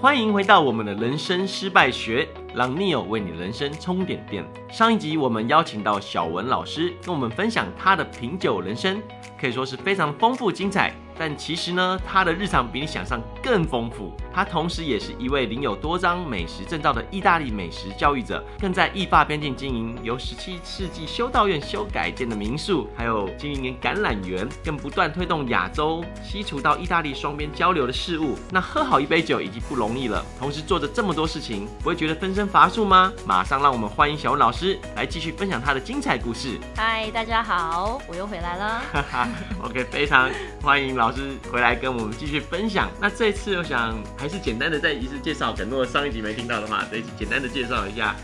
欢迎回到我们的人生失败学，让 Neo 为你人生充点电。上一集我们邀请到小文老师跟我们分享他的品酒人生，可以说是非常丰富精彩。但其实呢，他的日常比你想象更丰富。他同时也是一位领有多张美食证照的意大利美食教育者，更在意法边境经营由十七世纪修道院修改建的民宿，还有经营橄榄园，更不断推动亚洲西厨到意大利双边交流的事物。那喝好一杯酒已经不容易了，同时做着这么多事情，不会觉得分身乏术吗？马上让我们欢迎小文老师来继续分享他的精彩故事。嗨，大家好，我又回来了。哈哈，OK，非常欢迎老老师回来跟我们继续分享。那这次我想还是简单的再一次介绍，可能如果上一集没听到的话，再简单的介绍一下。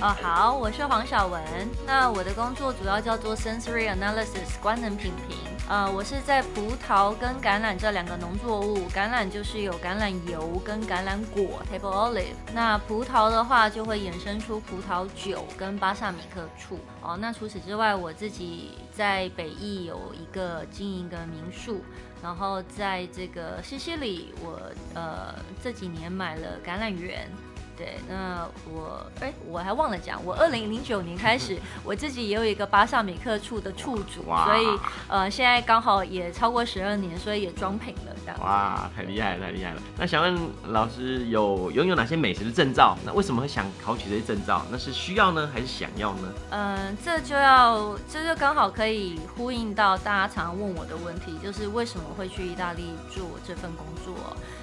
哦，好，我是黄晓文。那我的工作主要叫做 Sensory Analysis，观能品评。呃，我是在葡萄跟橄榄这两个农作物，橄榄就是有橄榄油跟橄榄果 （table olive）。那葡萄的话就会衍生出葡萄酒跟巴萨米克醋。哦，那除此之外，我自己在北翼有一个经营的民宿。然后在这个西西里，我呃这几年买了橄榄园。对，那我哎，我还忘了讲，我二零零九年开始，我自己也有一个巴萨米克处的处主，所以呃，现在刚好也超过十二年，所以也装品了这样。哇，太厉害了，太厉害了！那想问老师有拥有哪些美食的证照？那为什么会想考取这些证照？那是需要呢，还是想要呢？嗯、呃，这就要这就刚好可以呼应到大家常常问我的问题，就是为什么会去意大利做这份工作？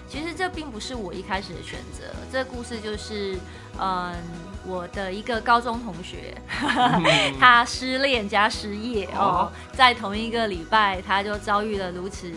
其实这并不是我一开始的选择，这个故事就是，嗯，我的一个高中同学，他失恋加失业哦，在同一个礼拜，他就遭遇了如此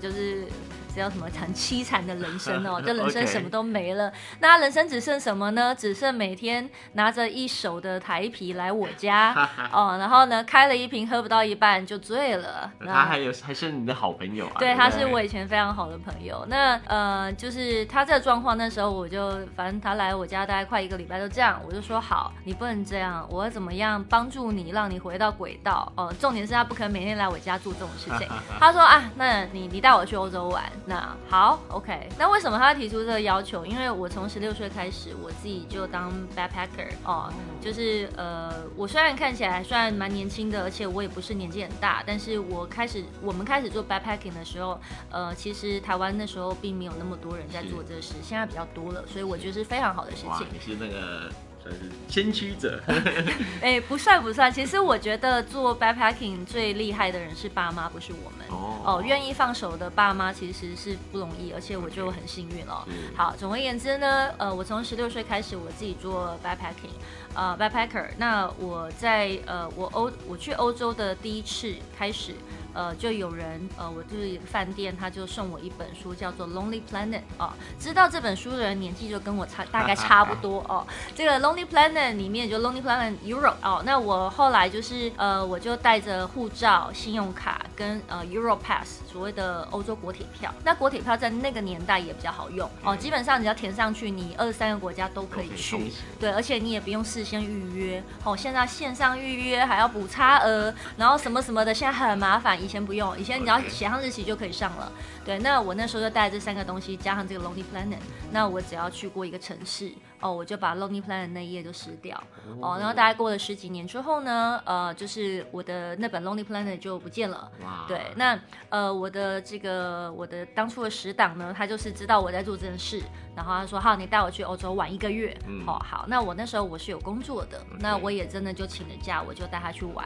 就是。这叫什么很凄惨的人生哦，这人生什么都没了。那他人生只剩什么呢？只剩每天拿着一手的台啤来我家 哦，然后呢，开了一瓶喝不到一半就醉了。他还有还是你的好朋友啊？对，他是我以前非常好的朋友。那呃，就是他这个状况，那时候我就反正他来我家大概快一个礼拜，都这样，我就说好，你不能这样，我要怎么样帮助你，让你回到轨道哦。重点是他不可能每天来我家做这种事情。他说啊，那你你带我去欧洲玩。那好，OK。那为什么他提出这个要求？因为我从十六岁开始，我自己就当 backpacker 哦，就是呃，我虽然看起来还算蛮年轻的，而且我也不是年纪很大，但是我开始我们开始做 backpacking 的时候，呃，其实台湾那时候并没有那么多人在做这事，现在比较多了，所以我觉得是非常好的事情。你是那个。算是先驱者，哎，不算不算。其实我觉得做 backpacking 最厉害的人是爸妈，不是我们。哦哦，愿意放手的爸妈其实是不容易，而且我就很幸运哦。好，总而言之呢，呃，我从十六岁开始，我自己做 backpacking，呃，backpacker。那我在呃，我欧我去欧洲的第一次开始。呃，就有人，呃，我就是一个饭店，他就送我一本书，叫做《Lonely Planet》哦。知道这本书的人年纪就跟我差，大概差不多哦。这个《Lonely Planet》里面就《Lonely Planet Europe》哦。那我后来就是，呃，我就带着护照、信用卡跟呃 Euro Pass，所谓的欧洲国铁票。那国铁票在那个年代也比较好用哦，基本上你要填上去，你二十三个国家都可以去。对，而且你也不用事先预约哦。现在线上预约还要补差额，然后什么什么的，现在很麻烦。以前不用，以前你只要写上日期就可以上了。对，那我那时候就带这三个东西，加上这个 Lonely Planet，那我只要去过一个城市。哦，我就把 Lonely Planet 那一页就撕掉。哦，然后大概过了十几年之后呢，呃，就是我的那本 Lonely Planet 就不见了。哇。对，那呃，我的这个我的当初的死党呢，他就是知道我在做这件事，然后他说：“好，你带我去欧洲玩一个月。嗯”哦，好。那我那时候我是有工作的那我也真的就请了假，我就带他去玩。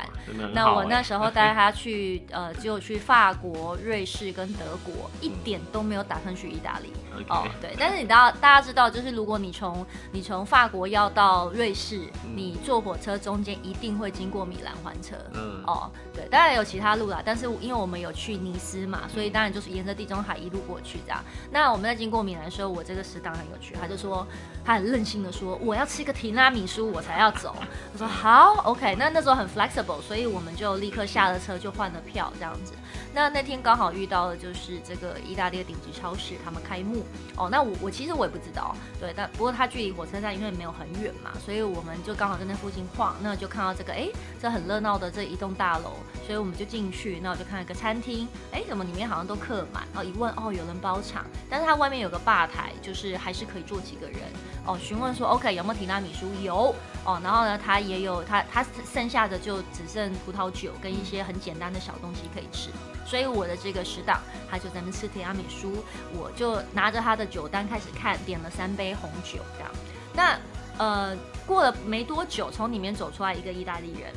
那我那时候带 他去，呃，只有去法国、瑞士跟德国，一点都没有打算去意大利。哦，对。但是你大大家知道，就是如果你从你从法国要到瑞士，嗯、你坐火车中间一定会经过米兰环车。嗯，哦，对，当然有其他路啦，但是因为我们有去尼斯嘛，所以当然就是沿着地中海一路过去这样。那我们在经过米兰的时候，我这个食堂很有趣，他就说他很任性的说，我要吃个提拉米苏我才要走。他说好，OK，那那时候很 flexible，所以我们就立刻下了车就换了票这样子。那那天刚好遇到的就是这个意大利的顶级超市他们开幕。哦。那我我其实我也不知道，对，但不过它距离火车站因为没有很远嘛，所以我们就刚好在那附近晃，那就看到这个，哎，这很热闹的这一栋大楼，所以我们就进去，那我就看到一个餐厅，哎，怎么里面好像都客满，然后一问，哦，有人包场，但是它外面有个吧台，就是还是可以坐几个人，哦，询问说，OK，有没有提拉米苏？有，哦，然后呢，他也有，他他剩下的就只剩葡萄酒跟一些很简单的小东西可以吃。所以我的这个食档，他就在那吃提拉米苏，我就拿着他的酒单开始看，点了三杯红酒这样。那呃，过了没多久，从里面走出来一个意大利人。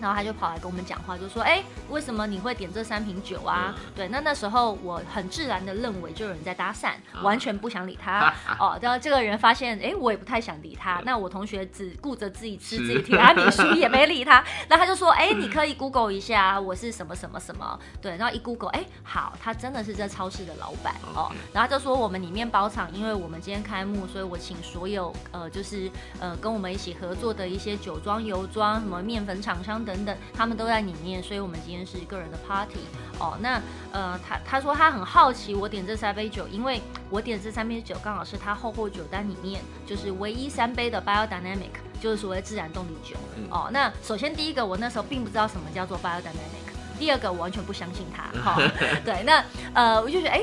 然后他就跑来跟我们讲话，就说：“哎，为什么你会点这三瓶酒啊？”嗯、对，那那时候我很自然的认为就有人在搭讪，嗯、完全不想理他。哦，然后这个人发现，哎，我也不太想理他。嗯、那我同学只顾着自己吃自己提拉米苏，也没理他。那他就说：“哎，你可以 Google 一下，我是什么什么什么。”对，然后一 Google，哎，好，他真的是这超市的老板哦。然后他就说：“我们里面包场，因为我们今天开幕，所以我请所有呃，就是呃，跟我们一起合作的一些酒庄、油庄、什么面粉厂商。”等等等，他们都在里面，所以我们今天是个人的 party 哦。那呃，他他说他很好奇我点这三杯酒，因为我点这三杯酒刚好是他厚厚酒单里面就是唯一三杯的 biodynamic，就是所谓自然动力酒哦。那首先第一个，我那时候并不知道什么叫做 biodynamic，第二个我完全不相信他。哈、哦，对，那呃，我就觉得哎。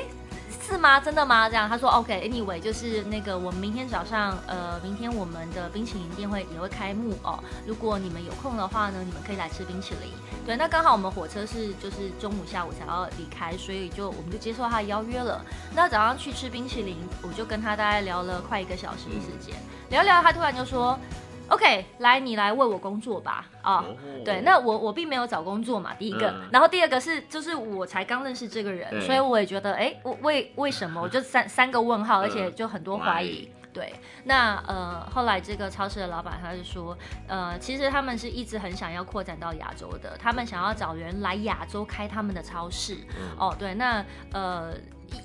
是吗？真的吗？这样他说 OK，Anyway，、就是那个我们明天早上，呃，明天我们的冰淇淋店会也会开幕哦。如果你们有空的话呢，你们可以来吃冰淇淋。对，那刚好我们火车是就是中午下午才要离开，所以就我们就接受他的邀约了。那早上去吃冰淇淋，我就跟他大概聊了快一个小时的时间，聊聊，他突然就说。OK，来，你来为我工作吧。啊、哦，对，那我我并没有找工作嘛，第一个，嗯、然后第二个是，就是我才刚认识这个人，所以我也觉得，哎，为为什么？我就三三个问号，而且就很多怀疑。嗯、对，那呃，后来这个超市的老板他就说，呃，其实他们是一直很想要扩展到亚洲的，他们想要找人来亚洲开他们的超市。嗯、哦，对，那呃。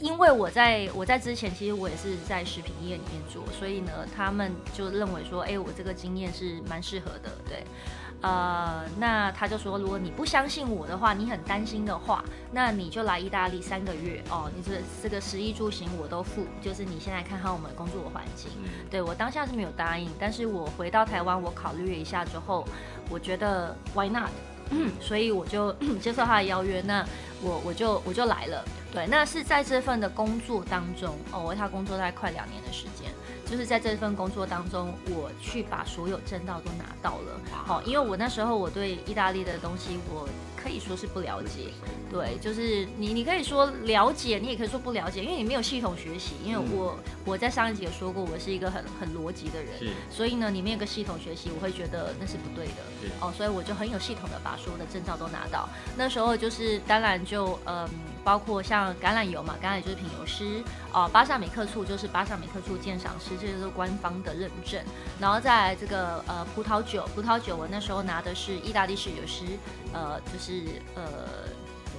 因为我在我在之前，其实我也是在食品业里面做，所以呢，他们就认为说，哎，我这个经验是蛮适合的，对，呃，那他就说，如果你不相信我的话，你很担心的话，那你就来意大利三个月哦，你这这个食衣住行我都付，就是你先来看看我们工作的环境，对，我当下是没有答应，但是我回到台湾，我考虑了一下之后，我觉得 why not？所以我就接受他的邀约，那我我就我就来了。对，那是在这份的工作当中哦，我为他工作大概快两年的时间，就是在这份工作当中，我去把所有证照都拿到了。好、哦，因为我那时候我对意大利的东西我可以说是不了解，对，就是你你可以说了解，你也可以说不了解，因为你没有系统学习。因为我我在上一集也说过，我是一个很很逻辑的人，所以呢，你没有个系统学习，我会觉得那是不对的。是哦，所以我就很有系统的把所有的证照都拿到。那时候就是当然就嗯。包括像橄榄油嘛，橄榄就是品油师哦，巴萨美克醋就是巴萨美克醋鉴赏师，这些都是官方的认证。然后在这个呃葡萄酒，葡萄酒我那时候拿的是意大利侍酒师，呃就是呃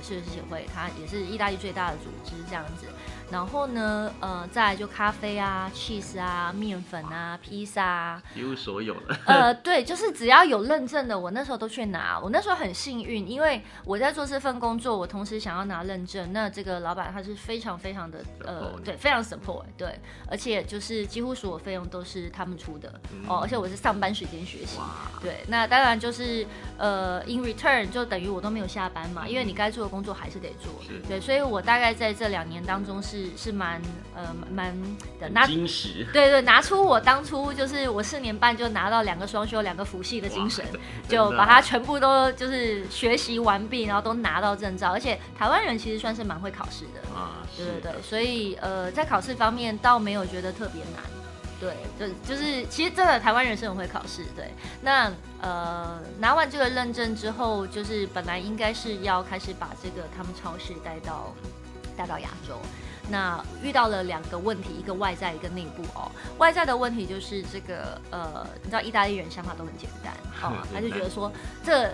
侍酒师协会，它也是意大利最大的组织这样子。然后呢，呃，再来就咖啡啊、cheese 啊、面粉啊、披萨啊，一无所有了。呃，对，就是只要有认证的，我那时候都去拿。我那时候很幸运，因为我在做这份工作，我同时想要拿认证。那这个老板他是非常非常的呃，对，非常 support，对，而且就是几乎所有费用都是他们出的、嗯、哦。而且我是上班时间学习，对。那当然就是呃，in return 就等于我都没有下班嘛，因为你该做的工作还是得做，对。所以我大概在这两年当中是。是是蛮呃蛮的拿精实，对对，拿出我当初就是我四年半就拿到两个双休两个辅系的精神，就把它全部都就是学习完毕，然后都拿到证照。而且台湾人其实算是蛮会考试的啊，对对对，所以呃在考试方面倒没有觉得特别难，对，就就是其实真的台湾人是很会考试，对。那呃拿完这个认证之后，就是本来应该是要开始把这个他们超市带到带到亚洲。那遇到了两个问题，一个外在，一个内部哦。外在的问题就是这个，呃，你知道意大利人想法都很简单，哦，他就觉得说这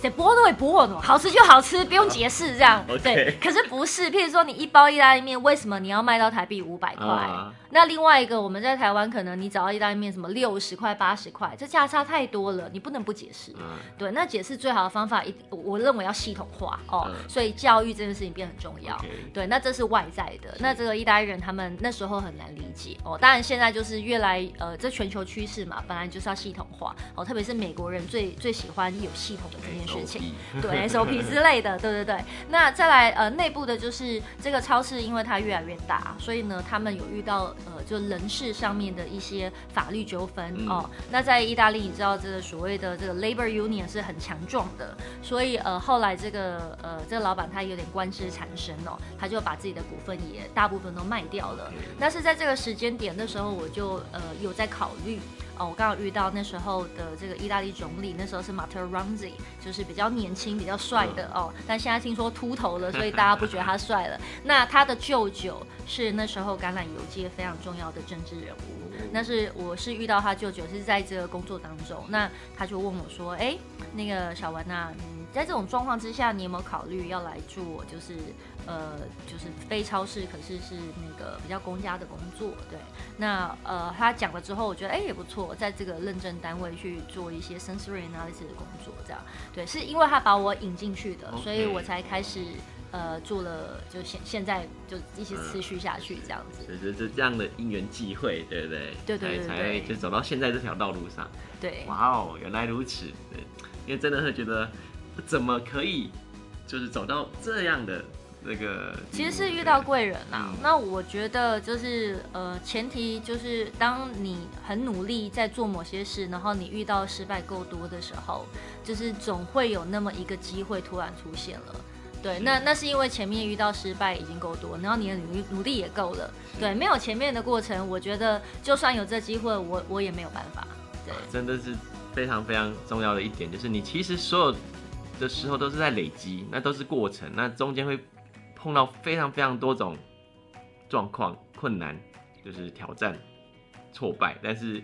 塞波诺波诺，好吃就好吃，不用解释这样。对，可是不是，譬如说你一包意大利面，为什么你要卖到台币五百块？Uh. 那另外一个，我们在台湾可能你找到意大利面什么六十块、八十块，这价差太多了，你不能不解释。Uh. 对，那解释最好的方法，一我认为要系统化哦。Uh. 所以教育这件事情变很重要。Okay. 对，那这是外在的。那这个意大利人他们那时候很难理解哦。当然现在就是越来呃，这全球趋势嘛，本来就是要系统化哦。特别是美国人最最喜欢有系统的这件事情 对 SOP 之类的，对对对。那再来呃，内部的就是这个超市，因为它越来越大，所以呢，他们有遇到呃，就人事上面的一些法律纠纷、嗯、哦。那在意大利，你知道这个所谓的这个 labor union 是很强壮的，所以呃，后来这个呃，这个老板他有点官司缠身哦，他就把自己的股份也大部分都卖掉了。但是在这个时间点的时候，我就呃有在考虑。哦，我刚好遇到那时候的这个意大利总理，那时候是 Matteo Renzi，就是比较年轻、比较帅的哦。但现在听说秃头了，所以大家不觉得他帅了。那他的舅舅是那时候橄榄油界非常重要的政治人物。那是我是遇到他舅舅是在这个工作当中，那他就问我说：“哎，那个小文呐，嗯，在这种状况之下，你有没有考虑要来做，就是呃，就是非超市，可是是那个比较公家的工作？对，那呃，他讲了之后，我觉得哎也不错，在这个认证单位去做一些 sensory analysis 的工作，这样，对，是因为他把我引进去的，所以我才开始。”呃，做了就现现在就一起持续下去这样子，嗯、就是这这样的因缘际会，对不对？对对才才就走到现在这条道路上。对，哇哦，原来如此。对，因为真的会觉得怎么可以就是走到这样的那个，其实是遇到贵人啦。嗯、那我觉得就是呃，前提就是当你很努力在做某些事，然后你遇到失败够多的时候，就是总会有那么一个机会突然出现了。对，那那是因为前面遇到失败已经够多，然后你的努力努力也够了。对，没有前面的过程，我觉得就算有这机会，我我也没有办法。对，真的是非常非常重要的一点，就是你其实所有的时候都是在累积，那都是过程，那中间会碰到非常非常多种状况、困难，就是挑战、挫败，但是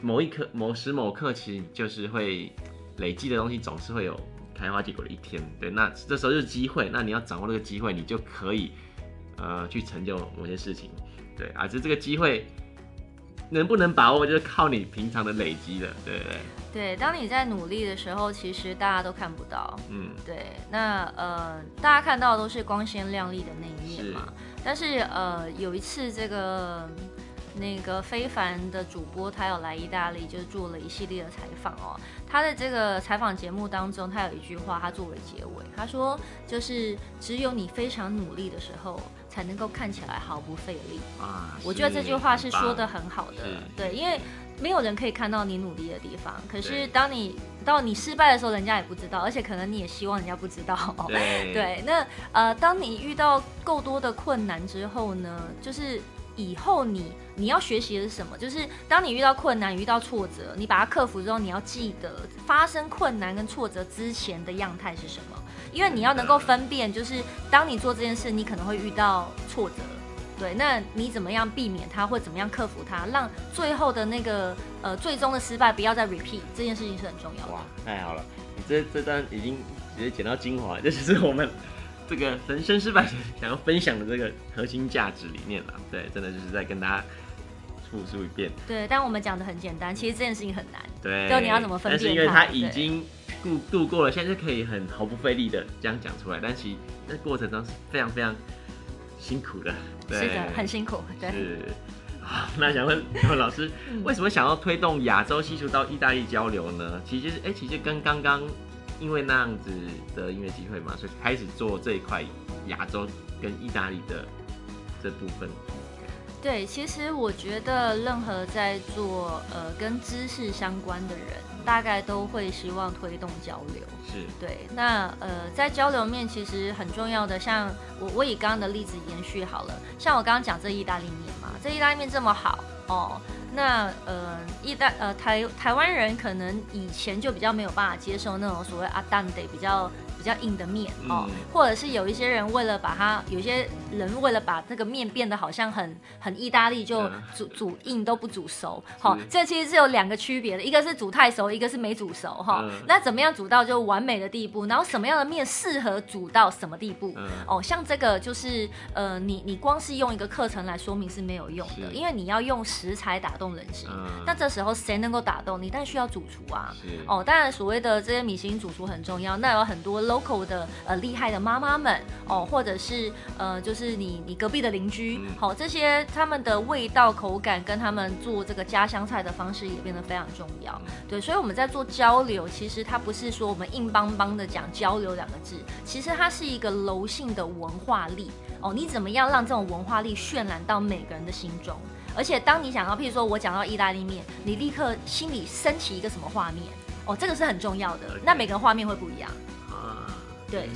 某一刻、某时某刻，其实就是会累积的东西，总是会有。开花结果的一天，对，那这时候就是机会，那你要掌握这个机会，你就可以，呃，去成就某些事情，对，啊，就这个机会能不能把握，就是靠你平常的累积了，对对对。对，当你在努力的时候，其实大家都看不到，嗯，对，那呃，大家看到的都是光鲜亮丽的那一面嘛，是但是呃，有一次这个。那个非凡的主播，他有来意大利，就是做了一系列的采访哦。他的这个采访节目当中，他有一句话，他作为结尾，他说：“就是只有你非常努力的时候，才能够看起来毫不费力。”啊，我觉得这句话是说的很好的，对，因为没有人可以看到你努力的地方。可是当你到你失败的时候，人家也不知道，而且可能你也希望人家不知道。对，对，那呃，当你遇到够多的困难之后呢，就是。以后你你要学习的是什么？就是当你遇到困难、遇到挫折，你把它克服之后，你要记得发生困难跟挫折之前的样态是什么？因为你要能够分辨，就是当你做这件事，你可能会遇到挫折，对，那你怎么样避免它，或怎么样克服它，让最后的那个呃最终的失败不要再 repeat，这件事情是很重要的。哇，太好了，你这这段已经直接剪到精华，这就是我们。这个人生失败想要分享的这个核心价值理念了，对，真的就是在跟大家复述一遍。对，但我们讲的很简单，其实这件事情很难。对，就你要怎么分辨？但是因为他已经度度过了，现在就可以很毫不费力的这样讲出来，但其实那过程中是非常非常辛苦的。对，是的，很辛苦。对。是。好，那想问问老师，为什么想要推动亚洲西厨到意大利交流呢？其实，哎，其实跟刚刚。因为那样子的音乐机会嘛，所以开始做这一块亚洲跟意大利的这部分。对，其实我觉得任何在做呃跟知识相关的人，大概都会希望推动交流。是对。那呃在交流面其实很重要的，像我我以刚刚的例子延续好了，像我刚刚讲这意大利面嘛，这意大利面这么好哦。那呃，意大呃台台湾人可能以前就比较没有办法接受那种所谓阿丹的比较比较硬的面哦，或者是有一些人为了把它，有些人为了把这个面变得好像很很意大利，就煮煮硬都不煮熟。好，这其实是有两个区别的，一个是煮太熟，一个是没煮熟哈。那怎么样煮到就完美的地步？然后什么样的面适合煮到什么地步？哦，像这个就是呃，你你光是用一个课程来说明是没有用的，因为你要用食材打动人心。那这时候谁能够打动你？但需要主厨啊。哦，当然所谓的这些米其林主厨很重要。那有很多 local 的呃厉害的妈妈们哦，或者是呃就是你你隔壁的邻居，好，这些他们的味道口感跟他们做这个家乡菜的方式也变得非常重要。对，所以我们在做交流，其实它不是说我们硬邦邦的讲交流两个字，其实它是一个柔性的文化力哦。你怎么样让这种文化力渲染到每个人的心中？而且当你想到，譬如说我讲到意大利面，你立刻心里升起一个什么画面？哦，这个是很重要的。那每个人画面会不一样啊？对，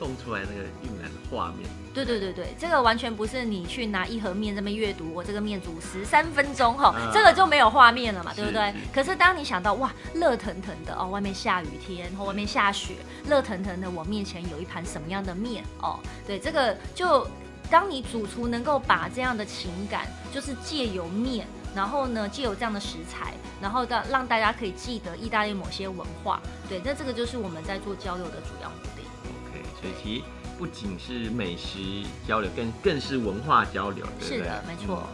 动出来那个晕染的画面。对对对对，这个完全不是你去拿一盒面这么阅读，我这个面煮十三分钟哈，啊、这个就没有画面了嘛，对不对？可是当你想到哇，热腾腾的哦，外面下雨天，或外面下雪，热腾腾的，我面前有一盘什么样的面哦？对，这个就。当你主厨能够把这样的情感，就是借由面，然后呢，借由这样的食材，然后让让大家可以记得意大利某些文化，对，那这个就是我们在做交流的主要目的。OK，所以其实不仅是美食交流，更更是文化交流，对不对？是的，没错。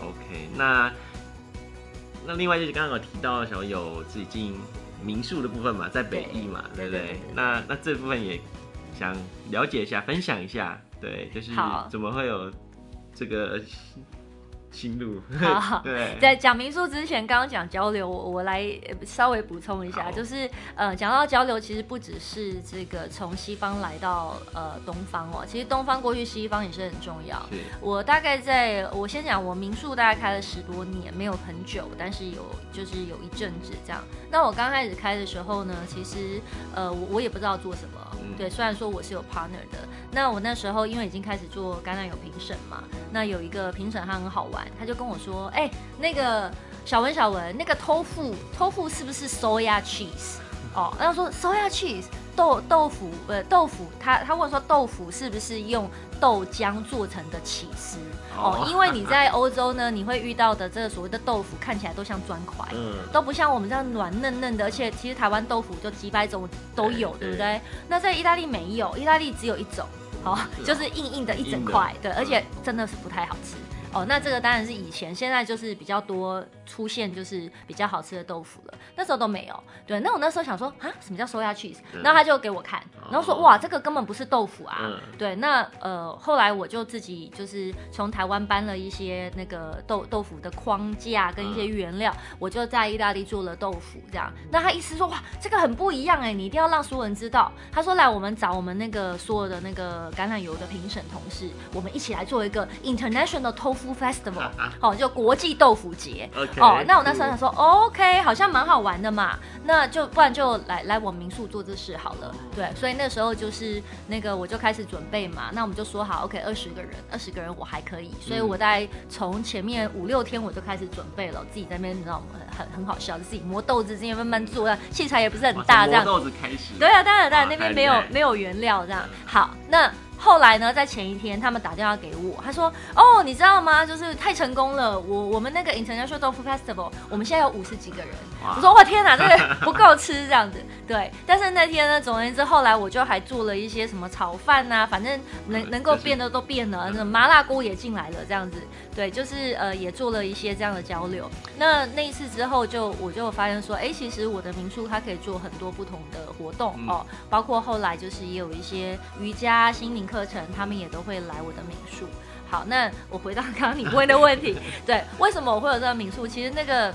嗯、OK，那那另外就是刚刚有提到小有自己经营民宿的部分嘛，在北艺嘛，对，对不对，那那这部分也想了解一下，分享一下。对，就是怎么会有这个心路？好，对，在讲民宿之前，刚刚讲交流，我我来稍微补充一下，就是呃，讲到交流，其实不只是这个从西方来到呃东方哦，其实东方过去西方也是很重要。是我大概在我先讲，我民宿大概开了十多年，没有很久，但是有就是有一阵子这样。那我刚开始开的时候呢，其实呃我我也不知道做什么。对，虽然说我是有 partner 的，那我那时候因为已经开始做橄榄油评审嘛，那有一个评审他很好玩，他就跟我说，哎，那个小文小文，那个 tofu tofu 是不是 soya cheese？哦，然后说 soya cheese 豆豆腐呃豆腐，他他问说豆腐是不是用豆浆做成的起司？哦，因为你在欧洲呢，你会遇到的这个所谓的豆腐看起来都像砖块，嗯，都不像我们这样软嫩嫩的，而且其实台湾豆腐就几百种都有，对，对不对？那在意大利没有，意大利只有一种，好，哦，就是硬硬的一整块，对，而且真的是不太好吃。哦，那这个当然是以前，现在就是比较多出现，就是比较好吃的豆腐了。那时候都没有。对，那我那时候想说啊，什么叫 soya cheese？然后他就给我看，然后说哇，这个根本不是豆腐啊。对，那呃，后来我就自己就是从台湾搬了一些那个豆豆腐的框架跟一些原料，我就在意大利做了豆腐这样。那他意思说哇，这个很不一样哎，你一定要让所有人知道。他说来，我们找我们那个所有的那个橄榄油的评审同事，我们一起来做一个 international tofu festival，好，就国际豆腐节。哦，那我那时候想说，OK，好像蛮好玩的嘛，那就不然就来来我民宿做这事好了。对，所以那时候就是那个我就开始准备嘛，那我们就说好，OK，二十个人，二十个人我还可以，所以我在从前面五六天我就开始准备了，自己在那边你知道吗？很很好笑，自己磨豆子，自己慢慢做，器材也不是很大，这样。磨豆子开始。对啊，当然当然，那边没有没有原料这样。好，那。后来呢，在前一天，他们打电话给我，他说：“哦，你知道吗？就是太成功了，我我们那个 International 豆腐 Festival，我们现在有五十几个人。哇”我说：“我天哪，这个不够吃这样子。”对，但是那天呢，总而言之，后来我就还做了一些什么炒饭呐、啊，反正能能够变的都变了，那麻辣锅也进来了，这样子。对，就是呃，也做了一些这样的交流。那那一次之后就，就我就发现说，哎，其实我的民宿它可以做很多不同的活动、嗯、哦，包括后来就是也有一些瑜伽、心灵课程，他们也都会来我的民宿。好，那我回到刚刚你问的问题，对，为什么我会有这个民宿？其实那个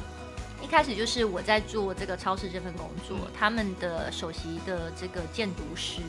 一开始就是我在做这个超市这份工作，嗯、他们的首席的这个建筑师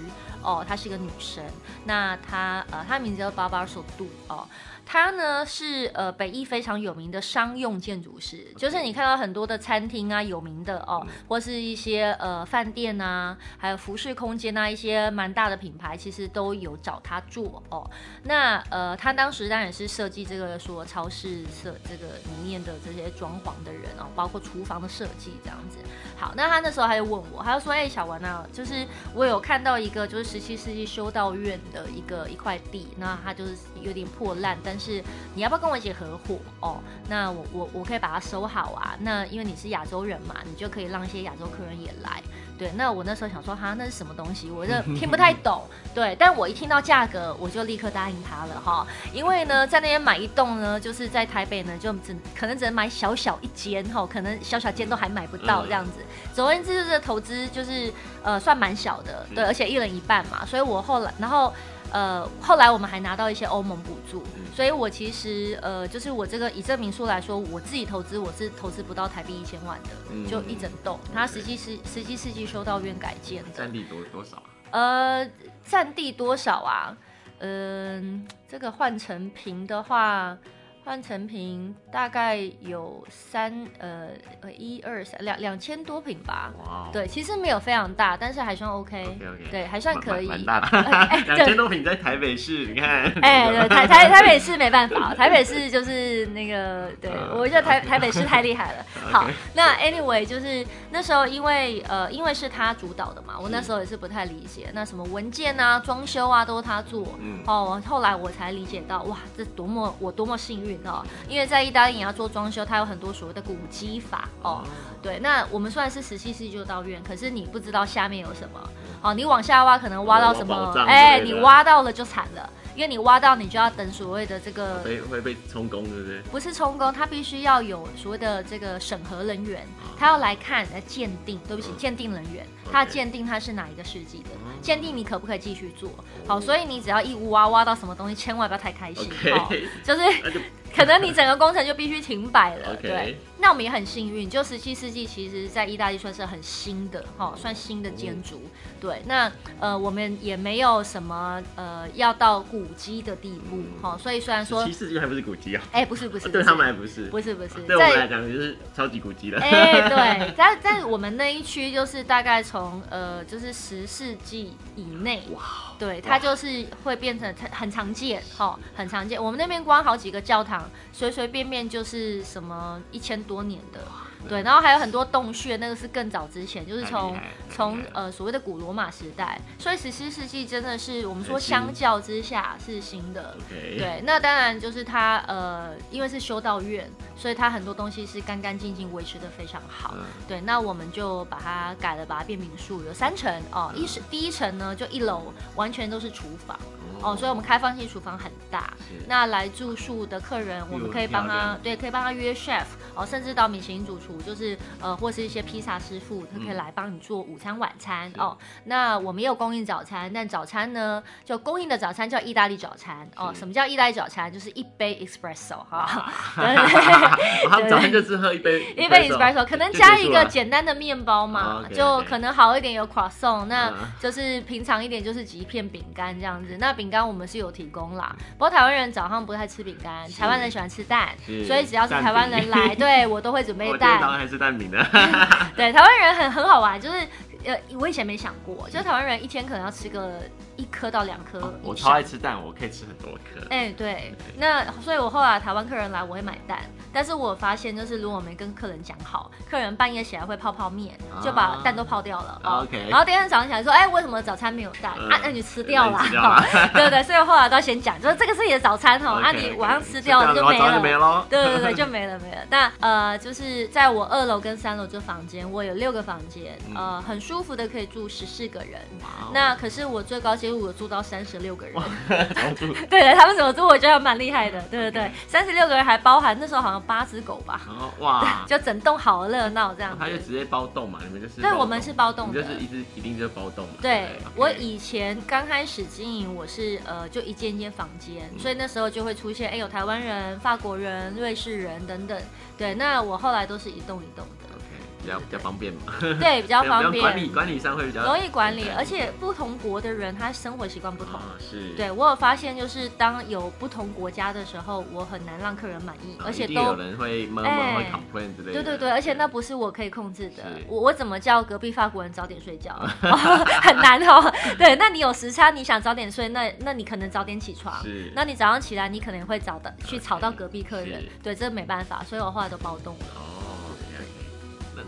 哦，她是一个女生，那她呃，她的名字叫 Barbara Soto 哦。他呢是呃北艺非常有名的商用建筑师.就是你看到很多的餐厅啊，有名的哦，或是一些呃饭店啊，还有服饰空间啊，一些蛮大的品牌，其实都有找他做哦。那呃他当时当然是设计这个说超市设这个里面的这些装潢的人哦，包括厨房的设计这样子。好，那他那时候还就问我，他就说：“哎、欸，小文啊，就是我有看到一个就是十七世纪修道院的一个一块地，那他就是有点破烂，但是你要不要跟我一起合伙哦？那我我我可以把它收好啊。那因为你是亚洲人嘛，你就可以让一些亚洲客人也来。对，那我那时候想说，哈，那是什么东西？我就听不太懂。对，但我一听到价格，我就立刻答应他了哈。因为呢，在那边买一栋呢，就是在台北呢，就只可能只能买小小一间哈，可能小小间都还买不到这样子。总而言之，这个投资就是呃算蛮小的，对，而且一人一半嘛。所以我后来，然后呃后来我们还拿到一些欧盟补助，所以我其实呃就是我这个以这民宿来说，我自己投资我是投资不到台币一千万的，就一整栋。它实际是实际世纪修道院改建的，占地多多少？呃，占地多少啊？嗯、呃，这个换成平的话。换成平大概有三呃呃一二三两两千多平吧。哇。对，其实没有非常大，但是还算 OK。对，还算可以。蛮大 的。两千多平在台北市，你看。哎，对，台台台北市没办法，台北市就是那个，对 我觉得台台北市太厉害了。好，那 Anyway 就是那时候因为呃因为是他主导的嘛，我那时候也是不太理解，那什么文件啊、装修啊都是他做。嗯。哦，后来我才理解到，哇，这多么我多么幸运。哦，因为在意大利你要做装修，它有很多所谓的古迹法哦。对，那我们虽然是十七世纪修道院，可是你不知道下面有什么。哦，你往下挖可能挖到什么？哎，你挖到了就惨了。因为你挖到，你就要等所谓的这个会会被充公，对不对？不是充公，他必须要有所谓的这个审核人员，他要来看来鉴定。对不起，鉴定人员，他要鉴定他是哪一个世纪的，鉴定你可不可以继续做。好，所以你只要一挖挖到什么东西，千万不要太开心，好，就是可能你整个工程就必须停摆了。对，那我们也很幸运，就十七世纪，其实在意大利算是很新的，哈，算新的建筑。对，那呃，我们也没有什么呃要到古。迹的地步，哈，所以虽然说，十七世纪还不是古迹啊，哎，不是不是，对他们还不是，不是不是，对我们来讲就是超级古迹了，哎，对，在在我们那一区就是大概从呃就是十世纪以内，哇，对，它就是会变成很常见，哈，很常见，我们那边光好几个教堂，随随便便就是什么一千多年的。对，然后还有很多洞穴，那个是更早之前，就是从从呃所谓的古罗马时代，所以十七世纪真的是我们说相较之下是新的。对，那当然就是它呃，因为是修道院，所以它很多东西是干干净净，维持的非常好。嗯、对，那我们就把它改了，把它变民宿，有三层哦，一是第一层呢，就一楼完全都是厨房。哦，所以我们开放性厨房很大。那来住宿的客人，我们可以帮他，对，可以帮他约 chef 哦，甚至到米其林主厨，就是呃，或是一些披萨师傅，他可以来帮你做午餐、晚餐哦。那我们也有供应早餐，但早餐呢，就供应的早餐叫意大利早餐哦。什么叫意大利早餐？就是一杯 espresso 哈。对对 对。他们早餐就是喝一杯 一杯 espresso，可能加一个简单的面包嘛，就可能好一点有 croissant，那就是平常一点就是几片饼干这样子。那饼干我们是有提供啦，不过台湾人早上不太吃饼干，台湾人喜欢吃蛋，所以只要是台湾人来，对我都会准备蛋。当然还是蛋饼的。对，台湾人很很好玩，就是呃，我以前没想过，就是台湾人一天可能要吃个。一颗到两颗，我超爱吃蛋，我可以吃很多颗。哎，对，那所以，我后来台湾客人来，我会买蛋。但是我发现，就是如果我没跟客人讲好，客人半夜起来会泡泡面，就把蛋都泡掉了。OK。然后第二天早上起来说，哎，为什么早餐没有蛋？啊，那你吃掉了。对对，所以后来都要先讲，就是这个是你的早餐哦，啊，你晚上吃掉了就没了。对对对，就没了没了。那呃，就是在我二楼跟三楼这房间，我有六个房间，呃，很舒服的可以住十四个人。那可是我最高。结果我住到三十六个人，对 对，他们怎么租？我觉得蛮厉害的，对对对，三十六个人还包含那时候好像八只狗吧，哇，就整栋好热闹这样子，他就直接包栋嘛，你们就是，对，我们是包栋，就是一直一定就包栋嘛。对，我以前刚开始经营，我是呃就一间一间房间，所以那时候就会出现，哎，有台湾人、法国人、瑞士人等等，对，那我后来都是一栋一栋的。比较比较方便嘛，对，比较方便，管理管理上会比较容易管理，而且不同国的人他生活习惯不同，是，对我有发现，就是当有不同国家的时候，我很难让客人满意，而且都有人会闷闷会 complain 之类的，对对对，而且那不是我可以控制的，我我怎么叫隔壁法国人早点睡觉，很难哦，对，那你有时差，你想早点睡，那那你可能早点起床，是，那你早上起来，你可能会早的去吵到隔壁客人，对，这没办法，所以我后来都包栋了。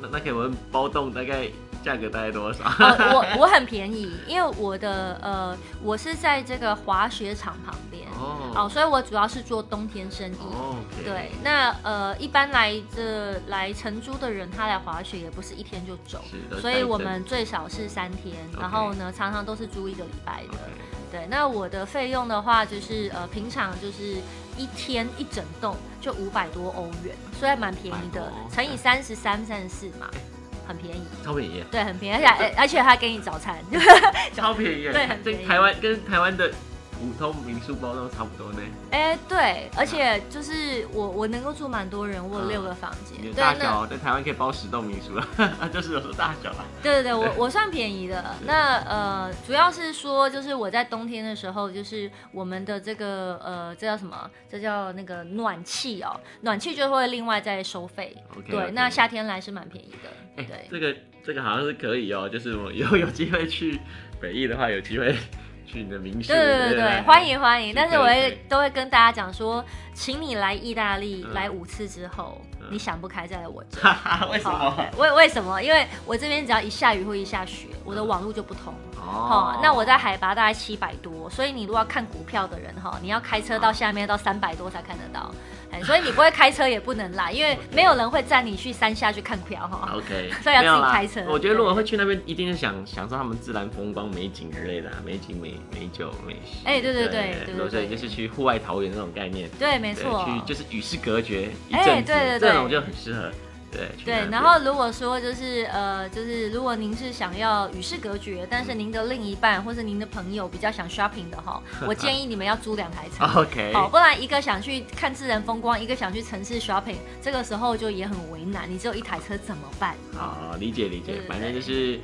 那那可以问包栋大概价格大概多少？哦、我我很便宜，因为我的呃，我是在这个滑雪场旁边。哦，哦，所以我主要是做冬天生意。哦 okay、对，那呃，一般来这来承租的人，他来滑雪也不是一天就走，所以我们最少是三天，然后呢，常常都是租一个礼拜的。对，那我的费用的话，就是呃，平常就是一天一整栋就五百多欧元，所以蛮便宜的，乘以三十三、三十四嘛。很便宜，超便宜，对，很便宜，而且而且他给你早餐，超便宜，对，很便宜。台湾跟台湾的普通民宿包都差不多呢。哎、欸，对，而且就是我我能够住蛮多人，我有六个房间，大小在台湾可以包十栋民宿了，就是有时候大小啦。对对对，我我算便宜的。那呃，主要是说就是我在冬天的时候，就是我们的这个呃，这叫什么？这叫那个暖气哦，暖气就会另外再收费。Okay, 对，okay. 那夏天来是蛮便宜的。哎、欸，这个这个好像是可以哦，就是我以后有机会去北义的话，有机会去你的民宿。对对对对，欢迎欢迎。但是我会都会跟大家讲说，请你来意大利、嗯、来五次之后，嗯、你想不开再来我这。为什么？为为什么？因为我这边只要一下雨或一下雪，我的网络就不通。哦、嗯。那我在海拔大概七百多，所以你如果要看股票的人哈，你要开车到下面到三百多才看得到。所以你不会开车也不能来，因为没有人会载你去山下去看票哈。OK，所以要自己开车。我觉得如果会去那边，一定是想享受他们自然风光、美景之类的，美景、美美酒、美食。哎，对对对对，所以就是去户外桃源那种概念。对，没错。去就是与世隔绝一阵子，这种就很适合。对对，然后如果说就是呃，就是如果您是想要与世隔绝，但是您的另一半或是您的朋友比较想 shopping 的哈，我建议你们要租两台车。OK，好，不然一个想去看自然风光，一个想去城市 shopping，这个时候就也很为难，你只有一台车怎么办？好，理解理解，反正就是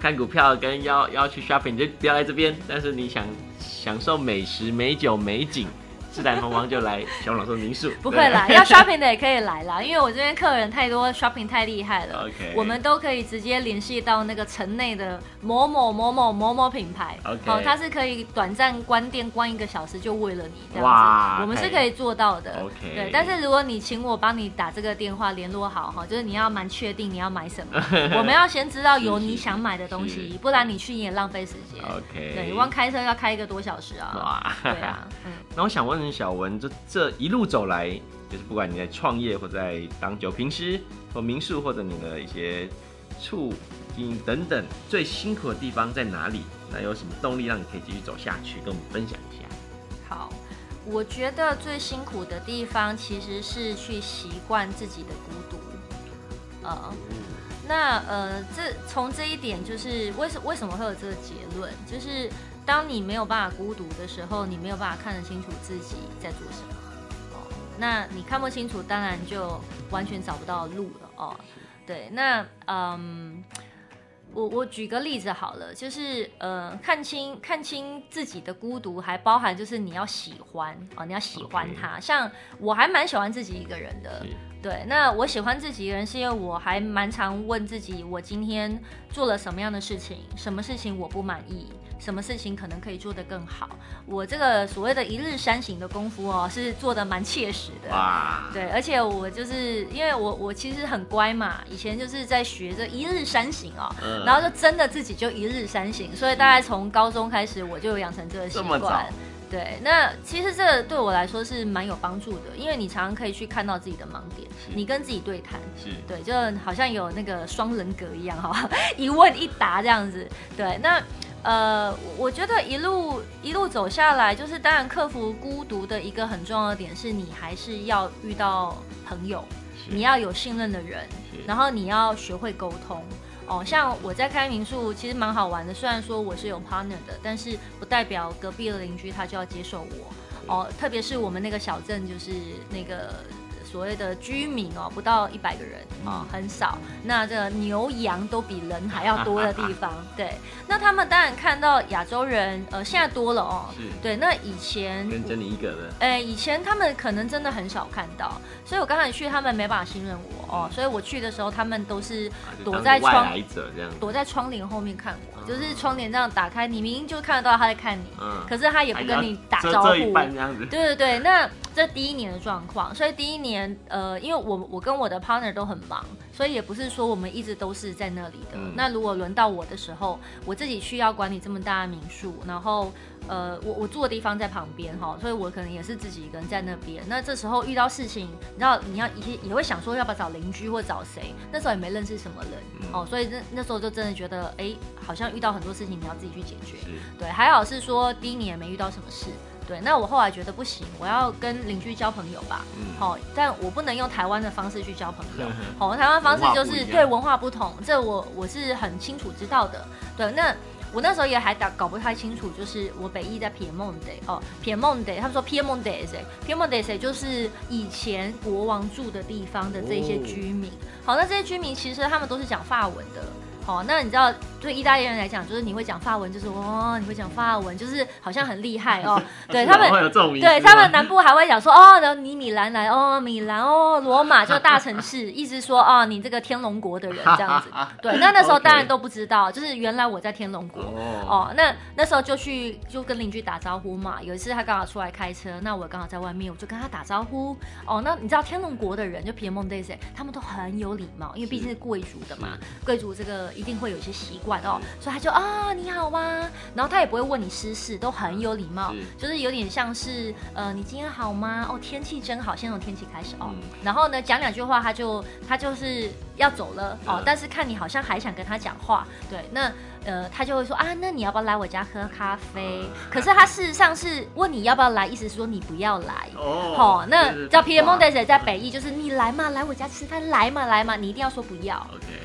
看股票跟要要去 shopping 你就不要来这边，但是你想享受美食、美酒、美景。自然风光就来小文老师民宿，不会啦，要 shopping 的也可以来啦，因为我这边客人太多，shopping 太厉害了。OK，我们都可以直接联系到那个城内的某某某某某某品牌。OK，好，它是可以短暂关店关一个小时，就为了你这样子。哇，我们是可以做到的。OK，对，但是如果你请我帮你打这个电话联络好哈，就是你要蛮确定你要买什么，我们要先知道有你想买的东西，不然你去你也浪费时间。OK，对，你光开车要开一个多小时啊。哇，对啊，嗯，那我想问。小文，这这一路走来，就是不管你在创业或在当酒评师或民宿，或者你的一些处经等等，最辛苦的地方在哪里？那有什么动力让你可以继续走下去？跟我们分享一下。好，我觉得最辛苦的地方其实是去习惯自己的孤独。呃，那呃，这从这一点就是为什为什么会有这个结论？就是。当你没有办法孤独的时候，你没有办法看得清楚自己在做什么。哦，那你看不清楚，当然就完全找不到路了。哦，对，那嗯，我我举个例子好了，就是呃，看清看清自己的孤独，还包含就是你要喜欢哦，你要喜欢他。像我还蛮喜欢自己一个人的。对，那我喜欢自己一个人，是因为我还蛮常问自己，我今天做了什么样的事情，什么事情我不满意。什么事情可能可以做得更好？我这个所谓的一日三省的功夫哦，是做的蛮切实的。哇！对，而且我就是因为我我其实很乖嘛，以前就是在学这一日三省哦，嗯、然后就真的自己就一日三省，所以大概从高中开始我就养成这个习惯。对，那其实这对我来说是蛮有帮助的，因为你常常可以去看到自己的盲点，你跟自己对谈，是对，就好像有那个双人格一样哈，一问一答这样子。对，那。呃，我觉得一路一路走下来，就是当然克服孤独的一个很重要的点，是你还是要遇到朋友，你要有信任的人，然后你要学会沟通。哦，像我在开民宿，其实蛮好玩的。虽然说我是有 partner 的，但是不代表隔壁的邻居他就要接受我。哦，特别是我们那个小镇，就是那个。所谓的居民哦，不到一百个人哦，很少。那这牛羊都比人还要多的地方，对。那他们当然看到亚洲人，呃，现在多了哦。是。对，那以前跟着你一个人。哎，以前他们可能真的很少看到，所以我刚才去，他们没办法信任我哦。所以我去的时候，他们都是躲在窗，躲在窗帘后面看我，就是窗帘这样打开，你明明就看得到他在看你，可是他也不跟你打招呼。对对对，那。这第一年的状况，所以第一年，呃，因为我我跟我的 partner 都很忙，所以也不是说我们一直都是在那里的。嗯、那如果轮到我的时候，我自己需要管理这么大的民宿，然后呃，我我住的地方在旁边哈，所以我可能也是自己一个人在那边。那这时候遇到事情，你知道你要也也会想说要不要找邻居或找谁？那时候也没认识什么人、嗯、哦，所以那那时候就真的觉得哎、欸，好像遇到很多事情你要自己去解决。是对，还好是说第一年也没遇到什么事。对，那我后来觉得不行，我要跟邻居交朋友吧。嗯。好，但我不能用台湾的方式去交朋友。好，台湾方式就是对文化不同，这我我是很清楚知道的。对，那我那时候也还搞搞不太清楚，就是我北义在 Piemonte 哦，Piemonte，他们说 Piemonte 是谁？Piemonte 谁？就是以前国王住的地方的这些居民。好，那这些居民其实他们都是讲法文的。好，那你知道？对意大利人来讲，就是你会讲法文，就是哦，你会讲法文，就是好像很厉害哦。对他们，对他们南部还会讲说哦，然后你米兰来哦，米兰哦，罗马就大城市，意思说哦，你这个天龙国的人这样子。对，那那时候当然都不知道，就是原来我在天龙国哦。那那时候就去就跟邻居打招呼嘛。有一次他刚好出来开车，那我刚好在外面，我就跟他打招呼。哦，那你知道天龙国的人就 Piemontese，他们都很有礼貌，因为毕竟是贵族的嘛，贵族这个一定会有一些习惯。哦，所以他就啊，你好吗？然后他也不会问你私事，都很有礼貌，是就是有点像是呃，你今天好吗？哦，天气真好，先从天气开始哦。嗯、然后呢，讲两句话，他就他就是要走了哦，但是看你好像还想跟他讲话，对，那。呃，他就会说啊，那你要不要来我家喝咖啡？可是他事实上是问你要不要来，意思是说你不要来。哦，好，那叫 Piemonte 在北翼，就是你来嘛，来我家吃饭，来嘛，来嘛，你一定要说不要。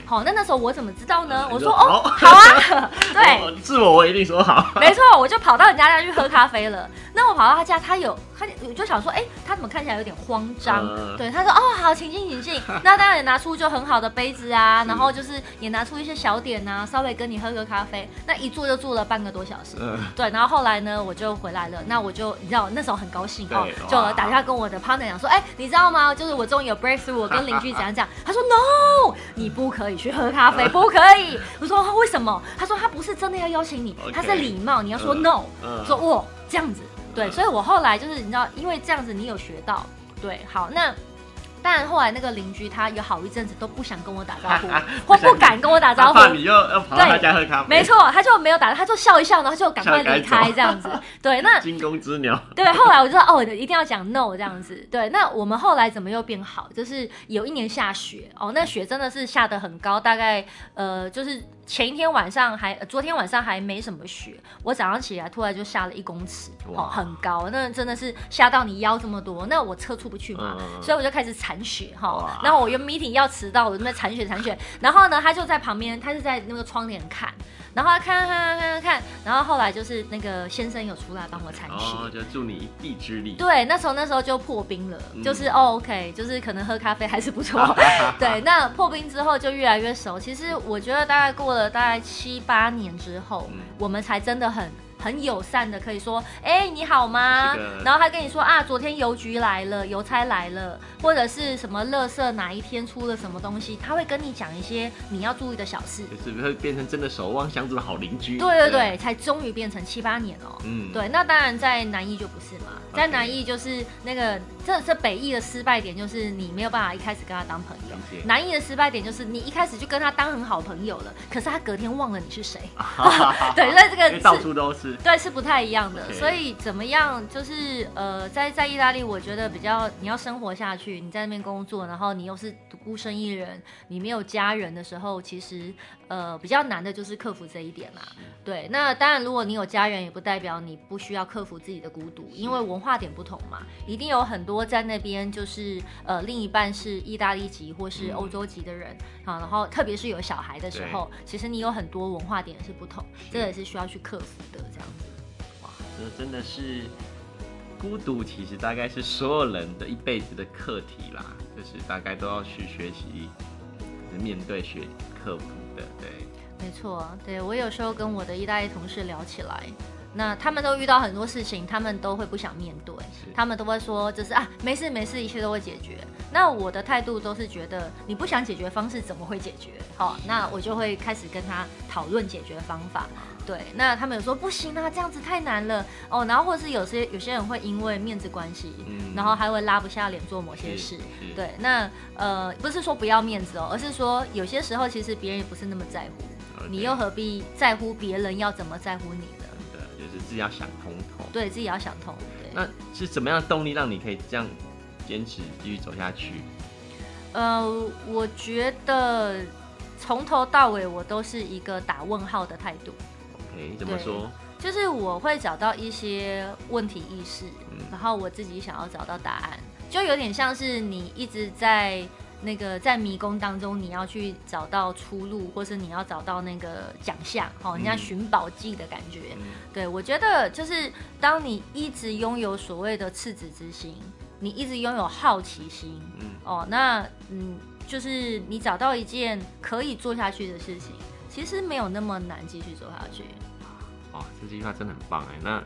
好，那那时候我怎么知道呢？我说哦，好啊，对，是我，我一定说好。没错，我就跑到人家家去喝咖啡了。那我跑到他家，他有，他我就想说，哎，他怎么看起来有点慌张？对，他说哦，好，请进，请进。那当然也拿出就很好的杯子啊，然后就是也拿出一些小点啊，稍微跟你喝个。咖啡，那一坐就坐了半个多小时，嗯、对，然后后来呢，我就回来了，那我就你知道，那时候很高兴哦，就打电话跟我的 partner 讲说，哎、欸，你知道吗？就是我终于有 breakthrough，我跟邻居讲讲？他说 no，你不可以去喝咖啡，不可以。我说为什么？他说他不是真的要邀请你，他是礼貌，你要说 no，、嗯、说哦这样子，对，所以我后来就是你知道，因为这样子你有学到，对，好那。但后来那个邻居他有好一阵子都不想跟我打招呼，或不敢跟我打招呼。怕你又要跑到他家喝咖啡。没错，他就没有打，他就笑一笑，然后就赶快离开这样子。对，那 惊弓之鸟。对，后来我就说哦，一定要讲 no 这样子。对，那我们后来怎么又变好？就是有一年下雪哦，那雪真的是下得很高，大概呃就是。前一天晚上还，昨天晚上还没什么雪，我早上起来突然就下了一公尺，哇哦，很高，那真的是下到你腰这么多，那我车出不去嘛，嗯、所以我就开始铲雪哈，哇然后我又 meeting 要迟到，我就在铲雪铲雪，然后呢，他就在旁边，他就在那个窗帘看。然后看看看看看，然后后来就是那个先生有出来帮我铲雪，哦，就助你一臂之力。对，那时候那时候就破冰了，嗯、就是哦，OK，就是可能喝咖啡还是不错。对，那破冰之后就越来越熟。其实我觉得大概过了大概七八年之后，嗯、我们才真的很。很友善的，可以说，哎、欸，你好吗？然后他跟你说啊，昨天邮局来了，邮差来了，或者是什么乐色哪一天出了什么东西，他会跟你讲一些你要注意的小事，就是会变成真的守望相助的好邻居。对对对，对才终于变成七八年哦。嗯，对，那当然在南艺就不是嘛，在南艺就是那个这这北义的失败点就是你没有办法一开始跟他当朋友，南义的失败点就是你一开始就跟他当很好朋友了，可是他隔天忘了你是谁。对，所以这个到处都是。对，是不太一样的所以怎么样？就是呃，在在意大利，我觉得比较你要生活下去，你在那边工作，然后你又是孤身一人，你没有家人的时候，其实呃比较难的就是克服这一点啦。是对，那当然，如果你有家人，也不代表你不需要克服自己的孤独，因为文化点不同嘛，一定有很多在那边就是呃另一半是意大利籍或是欧洲籍的人啊，嗯、然后特别是有小孩的时候，其实你有很多文化点是不同，是这也是需要去克服的。这样子，哇，这真的是孤独，其实大概是所有人的一辈子的课题啦，就是大概都要去学习、面对、学克服的。对，没错，对我有时候跟我的意大利同事聊起来，那他们都遇到很多事情，他们都会不想面对，他们都会说就是啊，没事没事，一切都会解决。那我的态度都是觉得你不想解决方式怎么会解决？好，那我就会开始跟他讨论解决方法。对，那他们有说不行啊，这样子太难了哦。然后或者是有些有些人会因为面子关系，嗯，然后还会拉不下脸做某些事。对，那呃不是说不要面子哦，而是说有些时候其实别人也不是那么在乎.你又何必在乎别人要怎么在乎你呢？对，就是自己要想通透。对自己要想通。对，那是怎么样的动力让你可以这样坚持继续走下去？呃，我觉得从头到尾我都是一个打问号的态度。欸、怎么说？就是我会找到一些问题意识，嗯，然后我自己想要找到答案，就有点像是你一直在那个在迷宫当中，你要去找到出路，或是你要找到那个奖项，哦，人家寻宝记的感觉。嗯、对，我觉得就是当你一直拥有所谓的赤子之心，你一直拥有好奇心，嗯，哦，那嗯，就是你找到一件可以做下去的事情，其实没有那么难继续做下去。哇，这句话真的很棒哎！那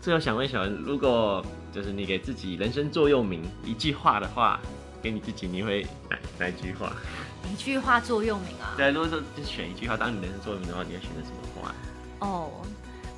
最后想问小文，如果就是你给自己人生座右铭一句话的话，给你自己，你会哪哪一句话？一句话座右铭啊？对，如果说就选一句话当你人生座右铭的话，你会选择什么话？哦。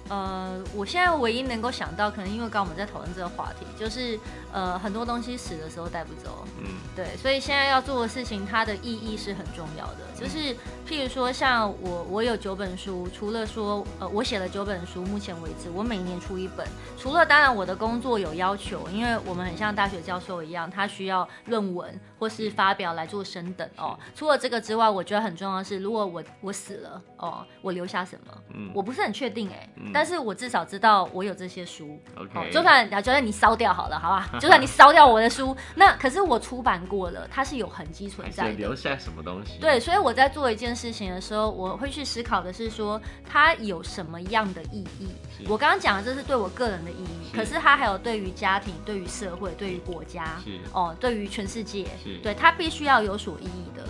呃，我现在唯一能够想到，可能因为刚刚我们在讨论这个话题，就是呃很多东西死的时候带不走，嗯，对，所以现在要做的事情，它的意义是很重要的。就是譬如说，像我我有九本书，除了说呃我写了九本书，目前为止我每年出一本，除了当然我的工作有要求，因为我们很像大学教授一样，他需要论文或是发表来做升等哦。除了这个之外，我觉得很重要的是，如果我我死了哦，我留下什么？嗯，我不是很确定哎、欸。嗯但是我至少知道我有这些书，okay. 就算就算你烧掉好了，好吧？就算你烧掉我的书，那可是我出版过了，它是有痕迹存在的，留下什么东西？对，所以我在做一件事情的时候，我会去思考的是说，它有什么样的意义？我刚刚讲的这是对我个人的意义，是可是它还有对于家庭、对于社会、对于国家，哦，对于全世界，对，它必须要有所意义的。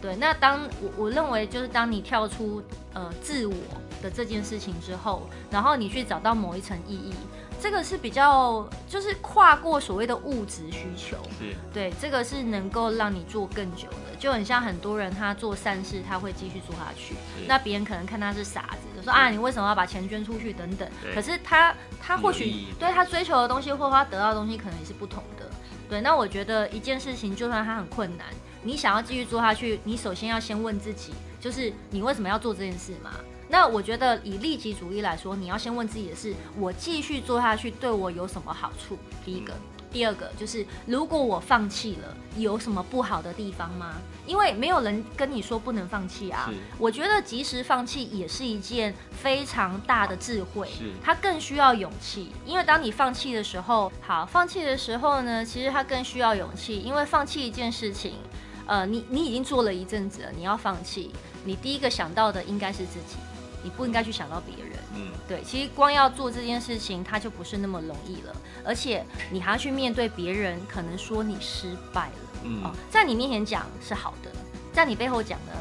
对，那当我我认为就是当你跳出呃自我。的这件事情之后，然后你去找到某一层意义，这个是比较就是跨过所谓的物质需求，是。对，这个是能够让你做更久的，就很像很多人他做善事，他会继续做下去，那别人可能看他是傻子，就说啊，你为什么要把钱捐出去等等，可是他他或许对他追求的东西或他得到的东西可能也是不同的，对，那我觉得一件事情就算它很困难，你想要继续做下去，你首先要先问自己，就是你为什么要做这件事嘛？那我觉得以利己主义来说，你要先问自己的是：我继续做下去对我有什么好处？第一个，第二个就是如果我放弃了，有什么不好的地方吗？因为没有人跟你说不能放弃啊。我觉得及时放弃也是一件非常大的智慧，是它更需要勇气。因为当你放弃的时候，好，放弃的时候呢，其实它更需要勇气。因为放弃一件事情，呃，你你已经做了一阵子了，你要放弃，你第一个想到的应该是自己。你不应该去想到别对，其实光要做这件事情，它就不是那么容易了，而且你还要去面对别人可能说你失败了，嗯，哦，在你面前讲是好的，在你背后讲呢，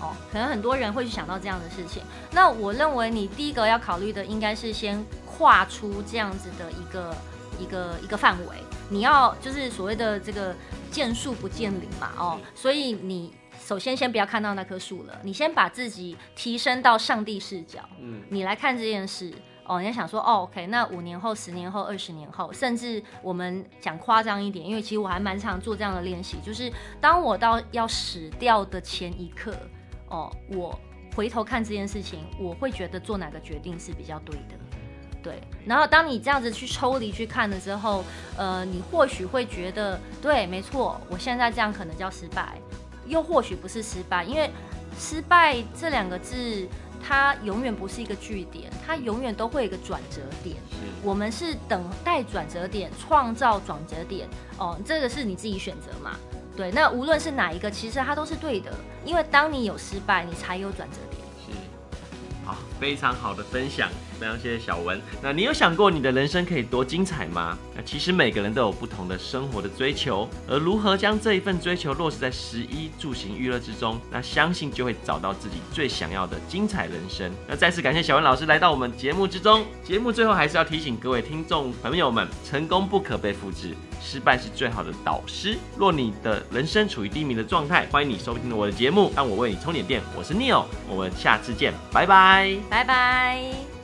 哦，可能很多人会去想到这样的事情。那我认为你第一个要考虑的应该是先跨出这样子的一个一个一个范围，你要就是所谓的这个见树不见林嘛，哦，所以你。首先，先不要看到那棵树了，你先把自己提升到上帝视角，嗯，你来看这件事哦。你要想说，哦，OK，那五年后、十年后、二十年后，甚至我们讲夸张一点，因为其实我还蛮常做这样的练习，就是当我到要死掉的前一刻，哦，我回头看这件事情，我会觉得做哪个决定是比较对的，对。然后当你这样子去抽离去看的时候，呃，你或许会觉得，对，没错，我现在这样可能叫失败。又或许不是失败，因为失败这两个字，它永远不是一个句点，它永远都会有一个转折点。我们是等待转折点，创造转折点。哦，这个是你自己选择嘛？对，那无论是哪一个，其实它都是对的，因为当你有失败，你才有转折点。是，好，非常好的分享。非常谢谢小文。那你有想过你的人生可以多精彩吗？那其实每个人都有不同的生活的追求，而如何将这一份追求落实在食衣住行娱乐之中，那相信就会找到自己最想要的精彩人生。那再次感谢小文老师来到我们节目之中。节目最后还是要提醒各位听众朋友们，成功不可被复制，失败是最好的导师。若你的人生处于低迷的状态，欢迎你收听我的节目，让我为你充点电。我是 Neil，我们下次见，拜拜，拜拜。